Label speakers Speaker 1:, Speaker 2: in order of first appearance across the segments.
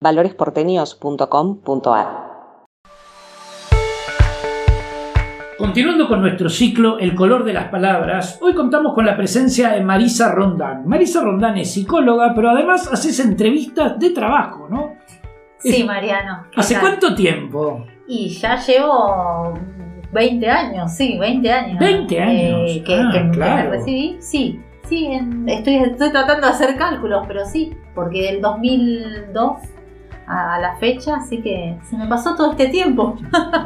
Speaker 1: valoresporteños.com.ar.
Speaker 2: Continuando con nuestro ciclo El color de las palabras, hoy contamos con la presencia de Marisa Rondán. Marisa Rondán es psicóloga, pero además haces entrevistas de trabajo, ¿no?
Speaker 3: Sí, Mariano.
Speaker 2: ¿Hace cuánto tiempo?
Speaker 3: Y ya llevo 20 años, sí, 20 años.
Speaker 2: 20 años.
Speaker 3: Eh, que,
Speaker 2: Ah,
Speaker 3: que me
Speaker 2: claro.
Speaker 3: recibí, sí. Sí, en- estoy, estoy tratando de hacer cálculos, pero sí, porque del 2002 a, la fecha, así que se me pasó todo este tiempo.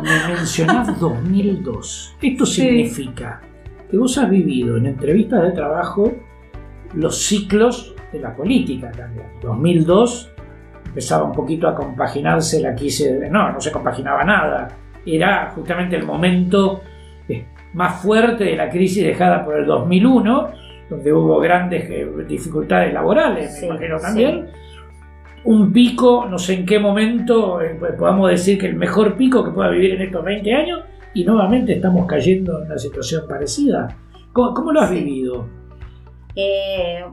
Speaker 2: Me mencionás 2002. Esto
Speaker 3: Sí.
Speaker 2: significa que vos has vivido en entrevistas de trabajo los ciclos de la política también. 2002 empezaba un poquito a compaginarse la crisis. de- No, no se compaginaba nada. Era justamente el momento eh, más fuerte de la crisis dejada por el 2001, donde hubo grandes eh, dificultades laborales,
Speaker 3: Sí,
Speaker 2: me imagino
Speaker 3: sí.
Speaker 2: Un pico, no sé en qué momento eh, pues, podamos decir que el mejor pico que pueda vivir en estos 20 años, y nuevamente estamos cayendo en una situación parecida. ¿Cómo, cómo lo has
Speaker 3: Sí.
Speaker 2: vivido?
Speaker 3: Eh,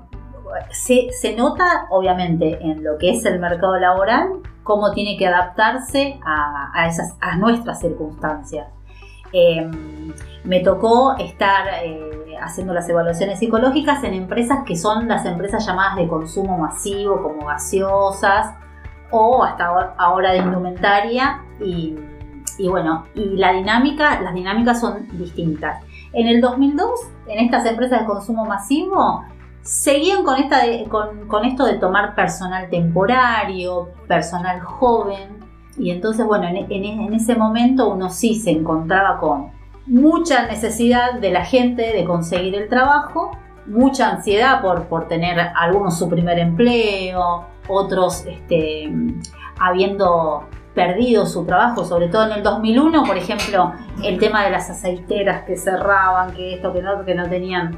Speaker 3: se, se nota, obviamente, en lo que es el mercado laboral, cómo tiene que adaptarse a, a esas, a nuestras circunstancias. Eh, me tocó estar eh, haciendo las evaluaciones psicológicas en empresas que son las empresas llamadas de consumo masivo, como gaseosas, o hasta ahora- de indumentaria, y, bueno, y la dinámica, las dinámicas son distintas. En el 2002, en estas empresas de consumo masivo, seguían con, esta con, con esto de tomar personal temporario, personal joven, y entonces, bueno, en, ese momento uno sí se encontraba con mucha necesidad de la gente de conseguir el trabajo, mucha ansiedad por, por tener algunos su primer empleo, otros este, habiendo perdido su trabajo, sobre todo en el 2001, por ejemplo, el tema de las aceiteras que cerraban, que esto, que no, que no tenían.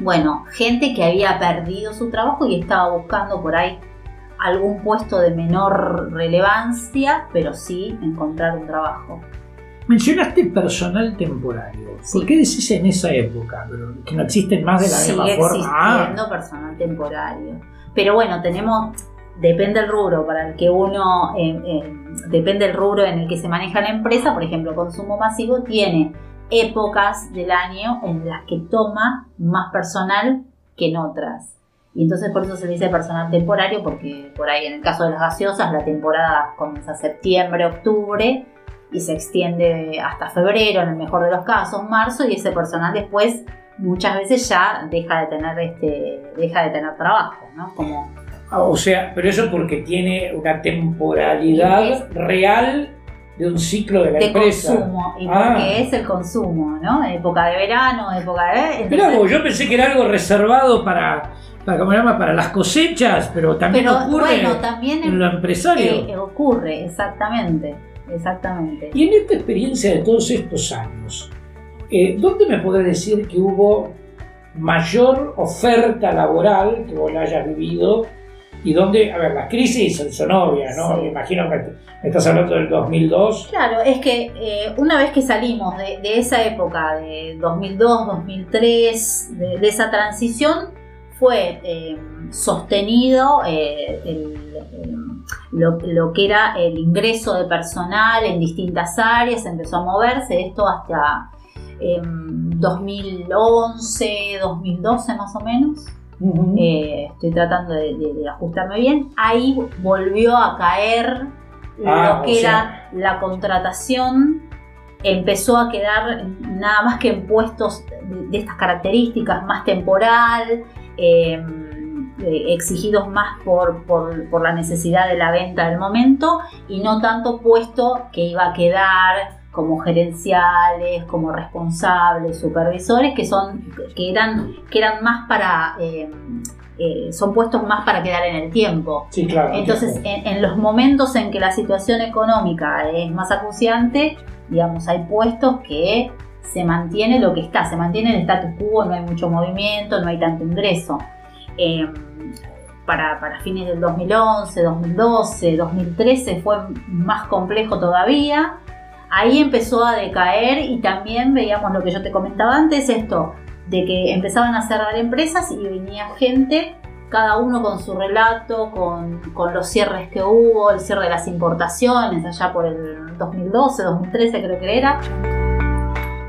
Speaker 3: Bueno, gente que había perdido su trabajo y estaba buscando por ahí algún puesto de menor relevancia, pero sí encontrar un trabajo.
Speaker 2: Mencionaste personal temporario.
Speaker 3: Sí.
Speaker 2: ¿Por qué decís en esa época? Pero que no existen más de la
Speaker 3: Sigue
Speaker 2: misma forma. Ah,
Speaker 3: existiendo personal temporario. Pero bueno, tenemos, depende del rubro para el que uno, eh, eh, depende del rubro en el que se maneja la empresa, por ejemplo, consumo masivo tiene épocas del año en las que toma más personal que en otras. Y entonces por eso se le dice personal temporario, porque por ahí en el caso de las gaseosas la temporada comienza septiembre, octubre y se extiende hasta febrero en el mejor de los casos, marzo, y ese personal después muchas veces ya deja de tener este deja de tener trabajo, ¿no? Como
Speaker 2: ah, o sea, pero eso porque tiene una temporalidad
Speaker 3: Es-
Speaker 2: real de un ciclo de la
Speaker 3: de
Speaker 2: empresa.
Speaker 3: consumo y
Speaker 2: Ah.
Speaker 3: porque es el consumo, ¿no? Época de verano, época de entonces-
Speaker 2: vos, yo pensé que era algo reservado para, para, ¿cómo se llama? para las cosechas, pero también
Speaker 3: pero
Speaker 2: ocurre
Speaker 3: bueno, también
Speaker 2: en lo empresario.
Speaker 3: eh, ocurre exactamente, exactamente.
Speaker 2: Y en esta experiencia de todos estos años, eh, ¿dónde me podés decir que hubo mayor oferta laboral que vos la hayas vivido? Y dónde, a ver, las crisis son, son obvias, ¿no?
Speaker 3: Sí.
Speaker 2: Me imagino que me estás hablando del 2002.
Speaker 3: Claro, es que eh, una vez que salimos de, de esa época de 2002, 2003, de, de esa transición, fue eh, sostenido eh, el- el- lo, lo que era el ingreso de personal en distintas áreas, empezó a moverse esto hasta em, 2011, 2012 más o menos. Eh, estoy tratando de, de- de ajustarme bien. Ahí volvió a caer
Speaker 2: Ah,
Speaker 3: lo
Speaker 2: o
Speaker 3: que
Speaker 2: sea.
Speaker 3: era la contratación. Empezó a quedar nada más que en puestos de, de estas características, más temporal, eh, eh, exigidos más por, por- por la necesidad de la venta del momento y no tanto puesto que iba a quedar como gerenciales, como responsables, supervisores, que son que eran que eran más para eh, eh, son puestos más para quedar en el tiempo.
Speaker 2: Sí, claro.
Speaker 3: Entonces, en, en los momentos en que la situación económica es más acuciante, digamos, hay puestos que se mantiene lo que está, se mantiene el status quo, no hay mucho movimiento, no hay tanto ingreso. Eh, para, para fines del 2011, 2012, 2013 fue más complejo todavía. Ahí empezó a decaer y también veíamos lo que yo te comentaba antes, esto de que empezaban a cerrar empresas y venía gente cada uno con su relato, con, con, los cierres que hubo, el cierre de las importaciones allá por el 2012, 2013 creo que era,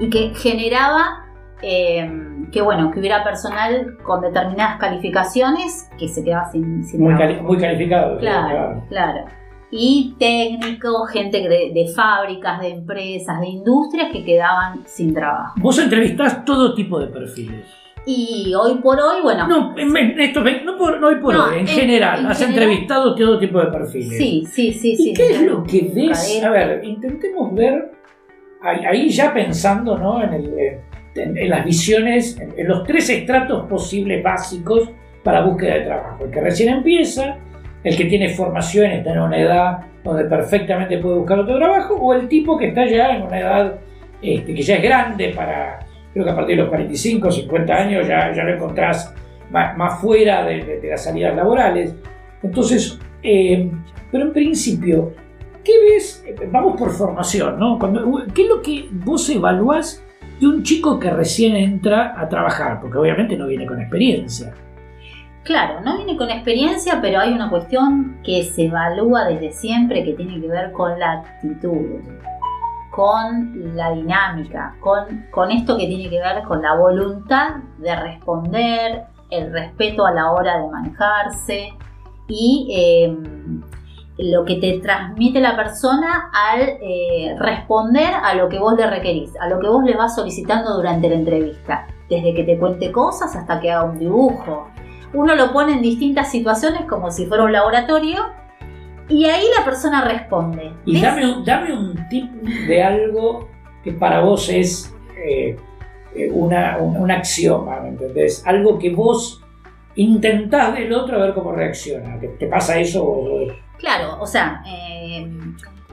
Speaker 3: y que generaba eh, que bueno, que hubiera personal con determinadas calificaciones que se quedaba sin, sin
Speaker 2: muy, muy calificado.
Speaker 3: Claro, claro, Y técnicos, gente de, fábricas, de empresas, de industrias que quedaban sin trabajo.
Speaker 2: Vos entrevistás todo tipo de perfiles.
Speaker 3: Y hoy por hoy, bueno.
Speaker 2: No, esto, no, por, no hoy por hoy, en, general. has entrevistado todo tipo de perfiles.
Speaker 3: Sí, sí, sí.
Speaker 2: ¿Y
Speaker 3: sí,
Speaker 2: qué es lo que ves? A ver, intentemos ver, ahí, ya pensando ¿no? en las visiones, en, los tres estratos posibles básicos para búsqueda de trabajo. El que recién empieza, el que tiene formación, está en una edad donde perfectamente puede buscar otro trabajo, o el tipo que está ya en una edad este, que ya es grande para, creo que a partir de los 45, 50 años ya, ya lo encontrás más, fuera de, las salidas laborales. Entonces, eh, pero en principio, ¿qué ves? Vamos por formación, ¿no? ¿Qué es lo que vos evaluás de un chico que recién entra a trabajar, porque obviamente no viene con experiencia.
Speaker 3: Claro, no viene con experiencia, pero hay una cuestión que se evalúa desde siempre que tiene que ver con la actitud, con la dinámica, con, con esto que tiene que ver con la voluntad de responder, el respeto a la hora de manejarse y eh, lo que te transmite la persona al eh, responder a lo que vos le requerís, a lo que vos le vas solicitando durante la entrevista, desde que te cuente cosas hasta que haga un dibujo. Uno lo pone en distintas situaciones como si fuera un laboratorio y ahí la persona responde.
Speaker 2: Y dame un, dame un tip de algo que para vos es eh, eh, una, un, axioma, ¿me entendés? Algo que vos intentás del otro a ver cómo reacciona. ¿Te, pasa eso?
Speaker 3: Claro, o sea, eh,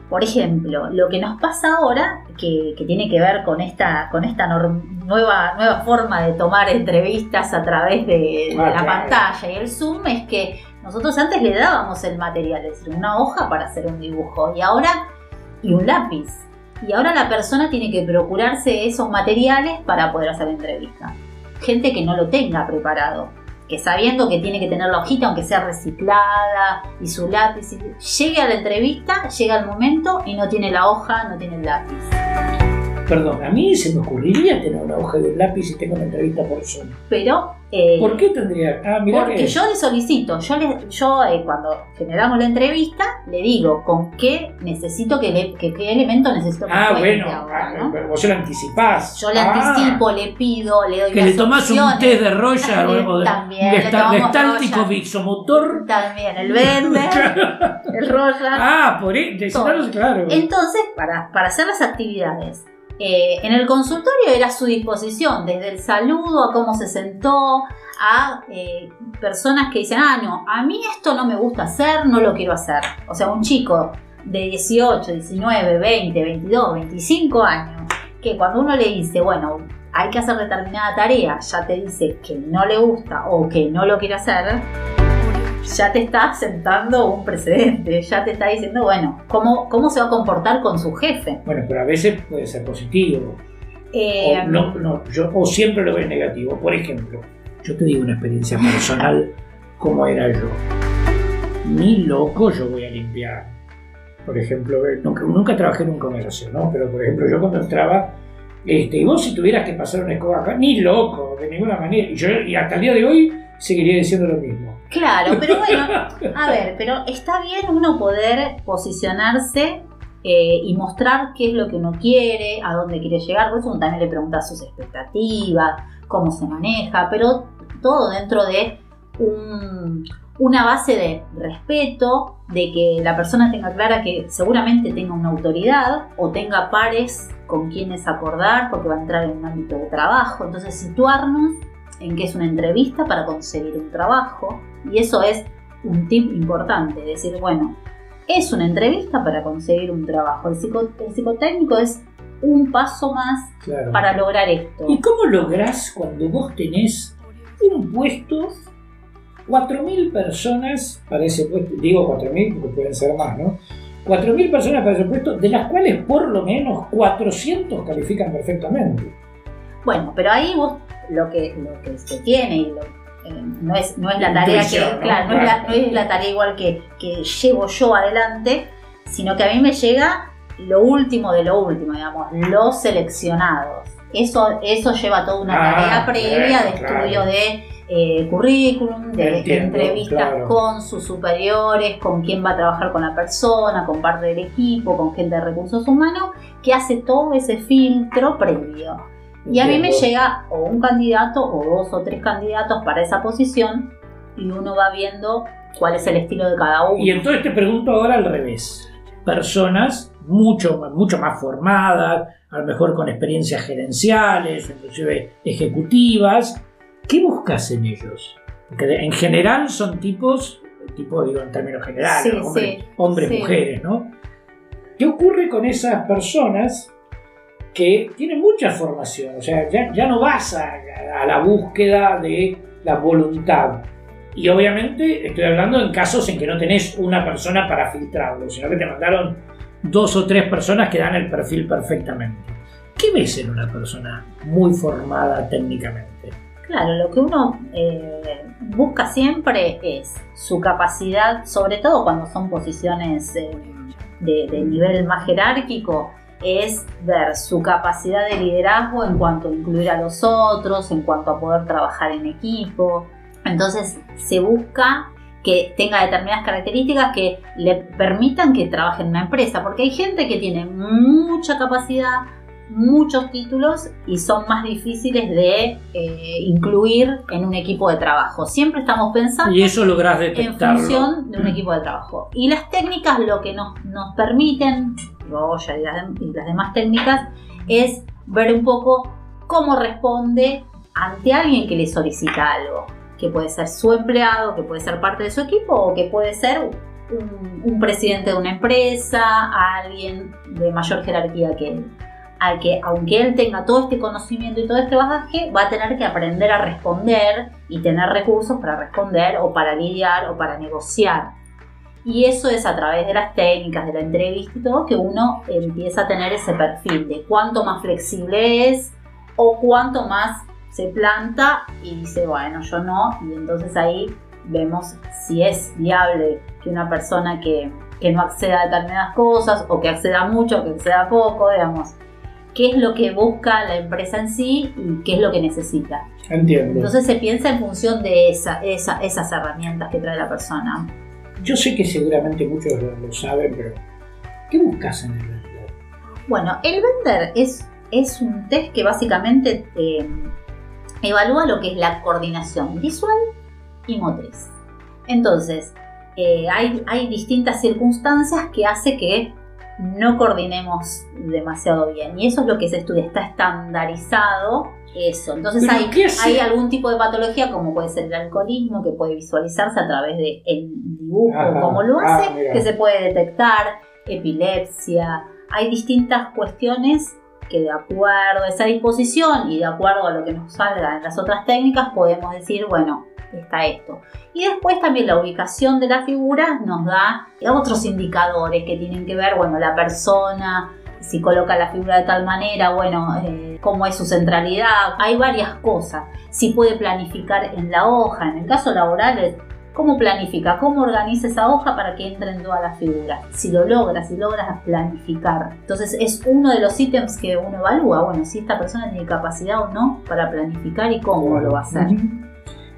Speaker 3: por ejemplo, lo que nos pasa ahora, que, tiene que ver con esta, con esta nueva, nueva forma de tomar entrevistas a través de, ah, la pantalla y el Zoom, es que nosotros antes le dábamos el material, es decir, una hoja para hacer un dibujo, y ahora, y un lápiz. Y ahora la persona tiene que procurarse esos materiales para poder hacer la entrevista. Gente que no lo tenga preparado que sabiendo que tiene que tener la hojita, aunque sea reciclada, y su lápiz, llegue a la entrevista, llega el momento y no tiene la hoja, no tiene el lápiz.
Speaker 2: Perdón, a mí se me ocurriría tener una hoja de lápiz si tengo una entrevista por Zoom.
Speaker 3: Pero...
Speaker 2: Eh, ¿Por qué tendría?
Speaker 3: Ah, porque yo le solicito, yo, le, yo eh, cuando generamos la entrevista, le digo con qué necesito que, le, qué elemento necesito que
Speaker 2: Ah, bueno, ah, ¿no? vos lo anticipás.
Speaker 3: Yo le anticipo, le pido, le doy
Speaker 2: Que le tomás un test de Roya o
Speaker 3: de, También, de,
Speaker 2: estáltico vixomotor.
Speaker 3: También, el verde, el Roya.
Speaker 2: Ah, por eso, claro.
Speaker 3: Entonces, para, para hacer las actividades eh, en el consultorio era su disposición, desde el saludo a cómo se sentó, a eh, personas que dicen, ah, no, a mí esto no me gusta hacer, no lo quiero hacer. O sea, un chico de 18, 19, 20, 22, 25 años, que cuando uno le dice, bueno, hay que hacer determinada tarea, ya te dice que no le gusta o que no lo quiere hacer, ya te está sentando un precedente, ya te está diciendo, bueno, ¿cómo, cómo se va a comportar con su jefe.
Speaker 2: Bueno, pero a veces puede ser positivo. Eh, o, no, no, yo, o siempre lo veo negativo. Por ejemplo, yo te digo una experiencia personal, como era yo. Ni loco yo voy a limpiar. Por ejemplo, nunca, nunca trabajé en un comercio, ¿no? Pero por ejemplo, yo cuando entraba, este, y vos si tuvieras que pasar una escoba acá, ni loco, de ninguna manera. Y, yo, y hasta el día de hoy seguiría diciendo lo mismo.
Speaker 3: Claro, pero bueno, a ver, pero está bien uno poder posicionarse eh, y mostrar qué es lo que uno quiere, a dónde quiere llegar. Por eso uno también le pregunta sus expectativas, cómo se maneja, pero todo dentro de una base de respeto, de que la persona tenga clara que seguramente tenga una autoridad o tenga pares con quienes acordar porque va a entrar en un ámbito de trabajo. Entonces situarnos en que es una entrevista para conseguir un trabajo y eso es un tip importante, decir, bueno, es una entrevista para conseguir un trabajo. El, psicotécnico es un paso más para lograr esto.
Speaker 2: ¿Y cómo lográs cuando vos tenés un puesto, 4.000 personas para ese puesto, digo 4.000 porque pueden ser más, ¿no? 4.000 personas para ese puesto, de las cuales por lo menos 400 califican perfectamente.
Speaker 3: Bueno, pero ahí vos lo que, lo que se tiene y eh, no, es, no es la tarea que, claro, no es la, no es la tarea igual que, que llevo yo adelante, sino que a mí me llega lo último de lo último, digamos, los seleccionados. Eso, eso lleva toda una
Speaker 2: Ah,
Speaker 3: tarea previa de
Speaker 2: claro.
Speaker 3: estudio de eh, currículum, de
Speaker 2: Entiendo,
Speaker 3: entrevistas
Speaker 2: claro.
Speaker 3: con sus superiores, con quién va a trabajar con la persona, con parte del equipo, con gente de recursos humanos, que hace todo ese filtro previo. Y a mí me llega o un candidato o dos o tres candidatos para esa posición y uno va viendo cuál es el estilo de cada uno.
Speaker 2: Y entonces te pregunto ahora al revés. Personas mucho, mucho más formadas, a lo mejor con experiencias gerenciales, inclusive ejecutivas. ¿Qué buscas en ellos? Porque en general son tipos, tipo digo en términos generales,
Speaker 3: Sí,
Speaker 2: hombres,
Speaker 3: sí,
Speaker 2: hombres
Speaker 3: sí.
Speaker 2: mujeres, ¿no? ¿Qué ocurre con esas personas que tienen mucha formación? O sea, ya, no vas a, a la búsqueda de la voluntad. Y obviamente estoy hablando en casos en que no tenés una persona para filtrarlo, sino que te mandaron dos o tres personas que dan el perfil perfectamente. ¿Qué ves en una persona muy formada técnicamente?
Speaker 3: Claro, lo que uno eh, busca siempre es su capacidad, sobre todo cuando son posiciones eh, de, de nivel más jerárquico, es ver su capacidad de liderazgo en cuanto a incluir a los otros, en cuanto a poder trabajar en equipo. Entonces se busca que tenga determinadas características que le permitan que trabaje en una empresa, porque hay gente que tiene mucha capacidad, muchos títulos y son más difíciles de eh, incluir en un equipo de trabajo. Siempre estamos pensando
Speaker 2: Y eso lográs
Speaker 3: en
Speaker 2: detectarlo.
Speaker 3: función de un equipo de trabajo. Y las técnicas lo que nos, nos permiten, Goya y las, y las demás técnicas, es ver un poco cómo responde ante alguien que le solicita algo, que puede ser su empleado, que puede ser parte de su equipo o que puede ser un, un presidente de una empresa, alguien de mayor jerarquía que él. Al que, aunque él tenga todo este conocimiento y todo este bagaje, va a tener que aprender a responder y tener recursos para responder o para lidiar o para negociar. Y eso es a través de las técnicas, de la entrevista y todo, que uno empieza a tener ese perfil de cuánto más flexible es o cuánto más se planta y dice, bueno, yo no. Y entonces ahí vemos si es viable que una persona que, que no acceda a determinadas cosas o que acceda mucho o que acceda poco, digamos, qué es lo que busca la empresa en sí y qué es lo que necesita.
Speaker 2: Entiendo.
Speaker 3: Entonces se piensa en función de esa, esa- esas herramientas que trae la persona.
Speaker 2: Yo sé que seguramente muchos lo, lo saben, pero ¿qué buscas en el vendedor?
Speaker 3: Bueno, el Vender es, es un test que básicamente eh, evalúa lo que es la coordinación visual y motriz. Entonces, eh, hay, hay distintas circunstancias que hace que no coordinemos demasiado bien. Y eso es lo que se estudia, está estandarizado eso. Entonces hay, hay algún tipo de patología como puede ser el alcoholismo que puede visualizarse a través del dibujo,
Speaker 2: Ajá.
Speaker 3: como lo
Speaker 2: Ah,
Speaker 3: hace, que se puede detectar, epilepsia. Hay distintas cuestiones que de acuerdo a esa disposición y de acuerdo a lo que nos salga en las otras técnicas podemos decir, bueno, está esto. Y después también la ubicación de la figura nos da otros indicadores que tienen que ver, bueno, la persona, si coloca la figura de tal manera, bueno, eh, cómo es su centralidad, hay varias cosas. Si puede planificar en la hoja, en el caso laboral, cómo planifica, cómo organiza esa hoja para que entren todas las figuras. Si lo logras, si logras planificar. Entonces es uno de los ítems que uno evalúa, bueno, si esta persona tiene capacidad o no para planificar y cómo lo va a hacer.
Speaker 2: Ujú.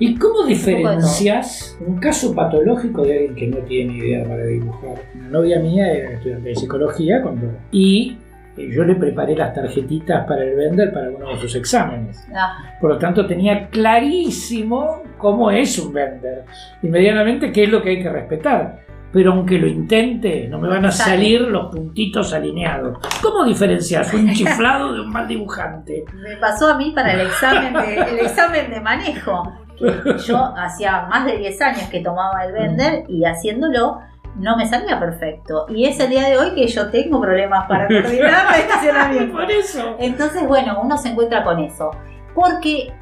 Speaker 2: ¿Y cómo diferencias un caso patológico de alguien que no tiene idea para dibujar? Una novia mía era estudiante de psicología cuando, y eh, yo le preparé las tarjetitas para el vender para uno de sus exámenes.
Speaker 3: Ah,
Speaker 2: Por lo tanto, tenía clarísimo cómo es un vender y medianamente qué es lo que hay que respetar. Pero aunque lo intente, no me van a salir los puntitos alineados. ¿Cómo diferencias un chiflado de un mal dibujante?
Speaker 3: me pasó a mí para el examen de, el examen de manejo. Yo hacía más de 10 años que tomaba el vender y haciéndolo no me salía perfecto. Y es el día de hoy que yo tengo problemas para coordinar el estacionamiento.
Speaker 2: Por eso.
Speaker 3: Entonces, bueno, uno se encuentra con eso. Porque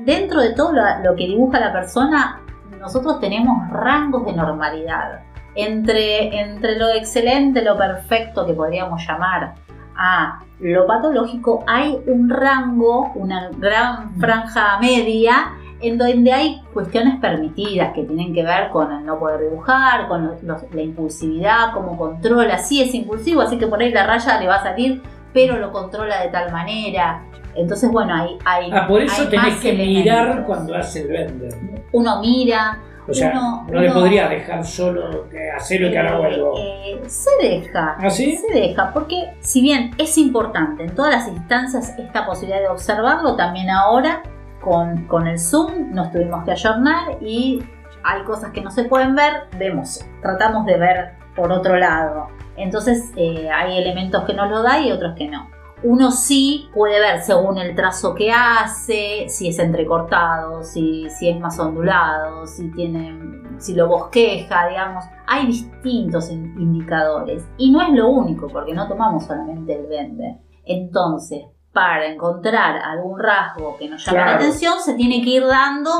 Speaker 3: dentro de todo lo, lo que dibuja la persona, nosotros tenemos rangos de normalidad. Entre, entre lo excelente, lo perfecto que podríamos llamar a lo patológico, hay un rango, una gran franja media en donde hay cuestiones permitidas que tienen que ver con el no poder dibujar, con la impulsividad, cómo controla, sí es impulsivo, así que por ahí la raya le va a salir, pero lo controla de tal manera. Entonces, bueno, hay... hay
Speaker 2: ah, por eso tenés que mirar cuando hace el vender.
Speaker 3: Uno mira,
Speaker 2: o sea, no le podría dejar solo hacer lo que haga vuelvo.
Speaker 3: Eh, se deja.
Speaker 2: ¿Ah, sí?
Speaker 3: Se deja, porque si bien es importante en todas las instancias esta posibilidad de observarlo, también ahora con, el Zoom nos tuvimos que ayornar y hay cosas que no se pueden ver, vemos, tratamos de ver por otro lado. Entonces eh, hay elementos que nos lo da y otros que no uno sí puede ver según el trazo que hace, si es entrecortado, si, es más ondulado, si tiene, si lo bosqueja, digamos. Hay distintos indicadores y no es lo único porque no tomamos solamente el vende. Entonces, para encontrar algún rasgo que nos llame la atención, se tiene que ir dando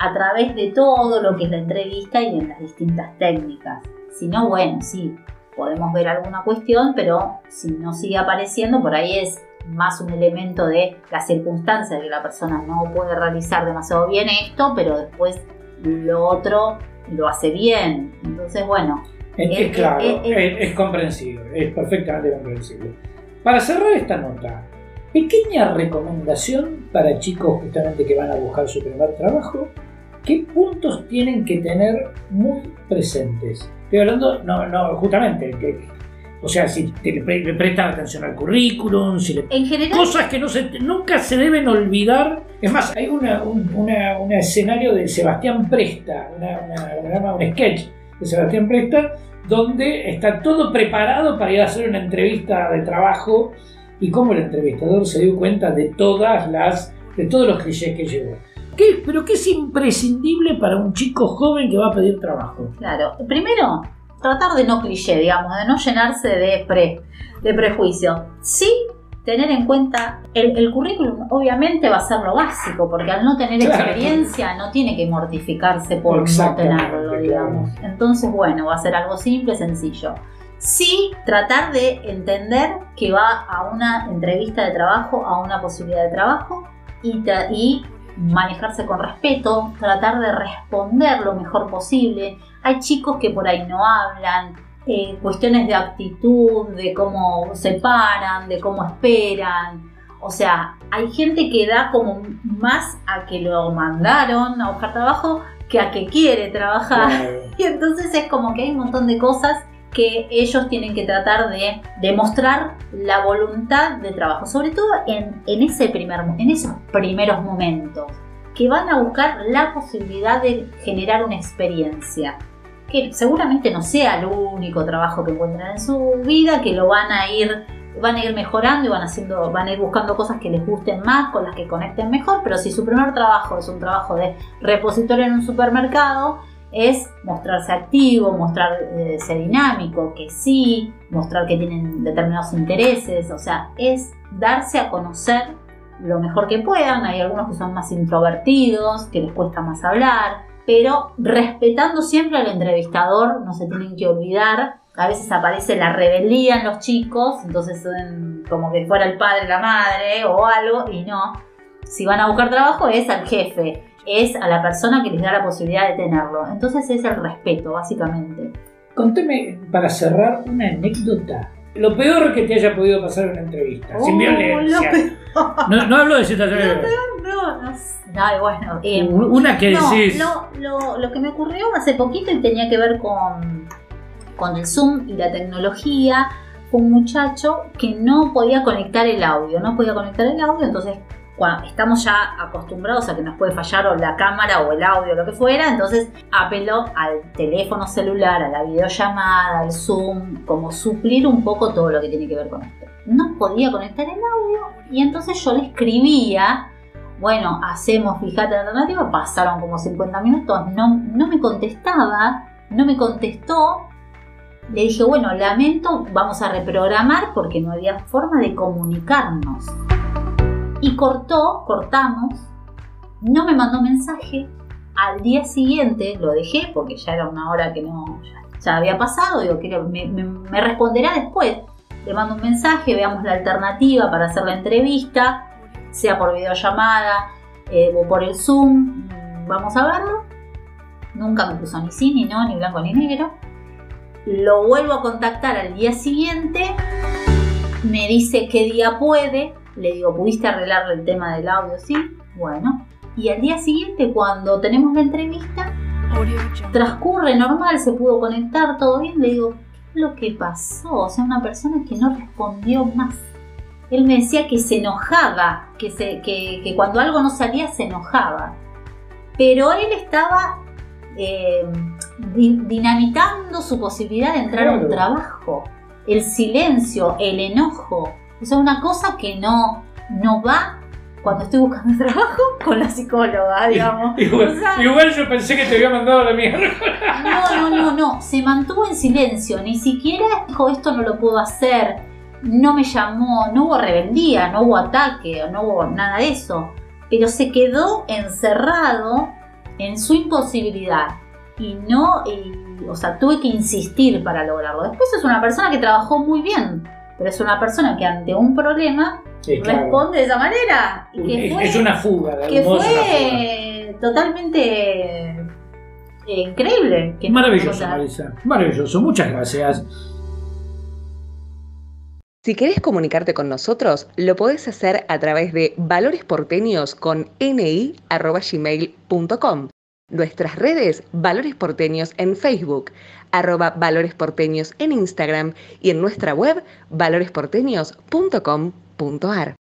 Speaker 3: a través de todo lo que es la entrevista y en las distintas técnicas. Si no, bueno, sí, podemos ver alguna cuestión, pero si no sigue apareciendo, por ahí es más un elemento de la circunstancia de que la persona no puede realizar demasiado bien esto, pero después lo otro lo hace bien. Entonces, bueno.
Speaker 2: Es, claro, es, comprensible, es perfectamente comprensible. Para cerrar esta nota, pequeña recomendación para chicos justamente que van a buscar su primer trabajo, ¿qué puntos tienen que tener muy presentes? Estoy hablando, no, no, justamente, que, o sea, si le prestan atención al currículum, si le,
Speaker 3: en general,
Speaker 2: cosas que no se, nunca se deben olvidar. Es más, hay una, un, escenario de Sebastián Presta, una, un sketch de Sebastián Presta, donde está todo preparado para ir a hacer una entrevista de trabajo y cómo el entrevistador se dio cuenta de todas las, de todos los clichés que llevó. ¿Qué, pero qué es imprescindible para un chico joven que va a pedir trabajo?
Speaker 3: Claro, primero, tratar de no cliché, digamos, de no llenarse de, pre, de prejuicio. Sí, tener en cuenta el, currículum obviamente va a ser lo básico, porque al no tener experiencia no tiene que mortificarse por no tenerlo, digamos. Entonces, bueno, va a ser algo simple, sencillo. Sí, tratar de entender que va a una entrevista de trabajo, a una posibilidad de trabajo y, y manejarse con respeto, tratar de responder lo mejor posible. Hay chicos que por ahí no hablan, eh, cuestiones de actitud, de cómo se paran, de cómo esperan. O sea, hay gente que da como más a que lo mandaron a buscar trabajo que a que quiere trabajar. Y entonces es como que hay un montón de cosas que ellos tienen que tratar de demostrar la voluntad de trabajo, sobre todo en, ese primer, en esos primeros momentos, que van a buscar la posibilidad de generar una experiencia, que seguramente no sea el único trabajo que encuentran en su vida, que lo van a ir van a ir mejorando y van a ir buscando cosas que les gusten más, con las que conecten mejor, pero si su primer trabajo es un trabajo de repositorio en un supermercado, es mostrarse activo, mostrarse eh, dinámico, que sí, mostrar que tienen determinados intereses, o sea, es darse a conocer lo mejor que puedan. Hay algunos que son más introvertidos, que les cuesta más hablar, pero respetando siempre al entrevistador, no se tienen que olvidar. A veces aparece la rebeldía en los chicos, entonces son como que fuera el padre, la madre o algo, y no. Si van a buscar trabajo es al jefe, es a la persona que les da la posibilidad de tenerlo. Entonces es el respeto, básicamente.
Speaker 2: Conteme, para cerrar, una anécdota. Lo peor que te haya podido pasar en una entrevista, sin
Speaker 3: oh,
Speaker 2: violencia. No, no, hablo de situaciones.
Speaker 3: Lo peor, no, no, no bueno. Eh,
Speaker 2: una que decís.
Speaker 3: No, lo, lo, que me ocurrió hace poquito y tenía que ver con, con el Zoom y la tecnología. Un muchacho que no podía conectar el audio, no podía conectar el audio, entonces estamos ya acostumbrados a que nos puede fallar o la cámara o el audio, lo que fuera, entonces apeló al teléfono celular, a la videollamada, al Zoom, como suplir un poco todo lo que tiene que ver con esto. No podía conectar el audio y entonces yo le escribía, bueno, hacemos, fíjate la alternativa, pasaron como 50 minutos, no, no me contestaba, no me contestó, le dije, bueno, lamento, vamos a reprogramar porque no había forma de comunicarnos. Y cortó, cortamos, no me mandó mensaje. Al día siguiente lo dejé porque ya era una hora que no, ya, había pasado. Digo, que me, responderá después. Le mando un mensaje, veamos la alternativa para hacer la entrevista, sea por videollamada eh, o por el Zoom. vamos a verlo. Nunca me puso ni sí, ni no, ni blanco, ni negro. Lo vuelvo a contactar al día siguiente. Me dice qué día puede. Le digo, ¿pudiste arreglarle el tema del audio? Sí. Bueno. Y al día siguiente, cuando tenemos la entrevista, transcurre normal, se pudo conectar, todo bien. Le digo, ¿qué es lo que pasó? O sea, una persona que no respondió más. Él me decía que se enojaba, que, se, que, que cuando algo no salía se enojaba. Pero él estaba eh, dinamitando su posibilidad de entrar a un trabajo. El silencio, el enojo, es una cosa que no, no va cuando estoy buscando trabajo con la psicóloga, digamos.
Speaker 2: Igual, yo pensé que te había mandado la mierda.
Speaker 3: No, no, no, no. Se mantuvo en silencio. Ni siquiera dijo esto no lo puedo hacer. No me llamó, no hubo rebeldía, no hubo ataque, no hubo nada de eso. Pero se quedó encerrado en su imposibilidad. Y no, o sea, tuve que insistir para lograrlo. Después es una persona que trabajó muy bien, pero es una persona que ante un problema responde de esa manera.
Speaker 2: es una fuga, de
Speaker 3: que fue totalmente eh, increíble.
Speaker 2: Maravilloso, Marisa. Maravilloso. Muchas gracias.
Speaker 1: Si querés comunicarte con nosotros, lo podés hacer a través de valoresporteños con ni.gmail.com. Nuestras redes, Valores Porteños en Facebook, arroba Valores Porteños en Instagram y en nuestra web valoresporteños.com.ar.